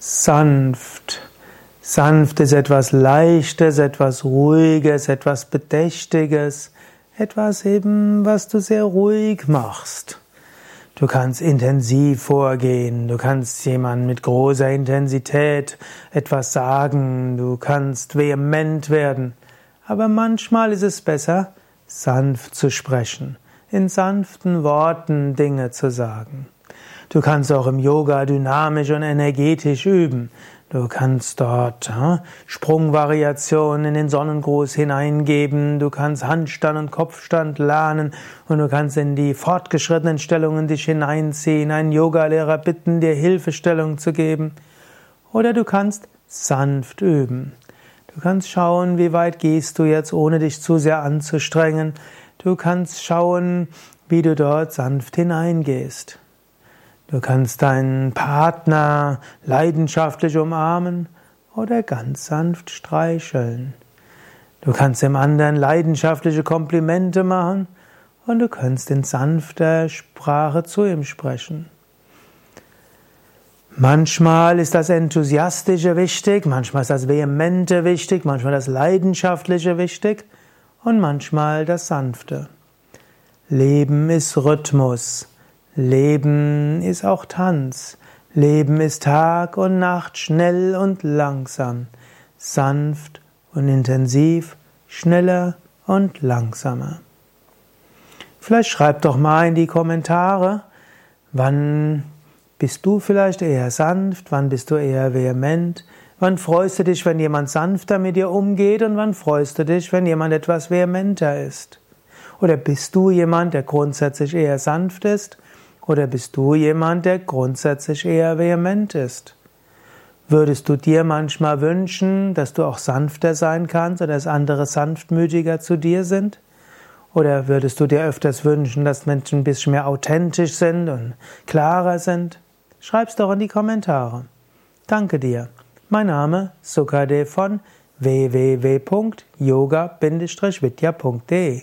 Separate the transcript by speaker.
Speaker 1: Sanft. Sanft ist etwas Leichtes, etwas Ruhiges, etwas Bedächtiges, etwas eben, was du sehr ruhig machst. Du kannst intensiv vorgehen, du kannst jemand mit großer Intensität etwas sagen, du kannst vehement werden, aber manchmal ist es besser, sanft zu sprechen, in sanften Worten Dinge zu sagen. Du kannst auch im Yoga dynamisch und energetisch üben. Du kannst dort ja, Sprungvariationen in den Sonnengruß hineingeben, du kannst Handstand und Kopfstand lernen und du kannst in die fortgeschrittenen Stellungen dich hineinziehen, einen Yogalehrer bitten, dir Hilfestellung zu geben. Oder du kannst sanft üben. Du kannst schauen, wie weit gehst du jetzt, ohne dich zu sehr anzustrengen. Du kannst schauen, wie du dort sanft hineingehst. Du kannst deinen Partner leidenschaftlich umarmen oder ganz sanft streicheln. Du kannst dem anderen leidenschaftliche Komplimente machen und du kannst in sanfter Sprache zu ihm sprechen. Manchmal ist das Enthusiastische wichtig, manchmal ist das Vehemente wichtig, manchmal das Leidenschaftliche wichtig und manchmal das Sanfte. Leben ist Rhythmus. Leben ist auch Tanz. Leben ist Tag und Nacht, schnell und langsam, sanft und intensiv, schneller und langsamer. Vielleicht schreib doch mal in die Kommentare, wann bist du vielleicht eher sanft, wann bist du eher vehement, wann freust du dich, wenn jemand sanfter mit dir umgeht und wann freust du dich, wenn jemand etwas vehementer ist. Oder bist du jemand, der grundsätzlich eher sanft ist oder bist du jemand, der grundsätzlich eher vehement ist? Würdest du dir manchmal wünschen, dass du auch sanfter sein kannst oder dass andere sanftmütiger zu dir sind? Oder würdest du dir öfters wünschen, dass Menschen ein bisschen mehr authentisch sind und klarer sind? Schreib's doch in die Kommentare. Danke dir. Mein Name Sukade von www.yoga-vidya.de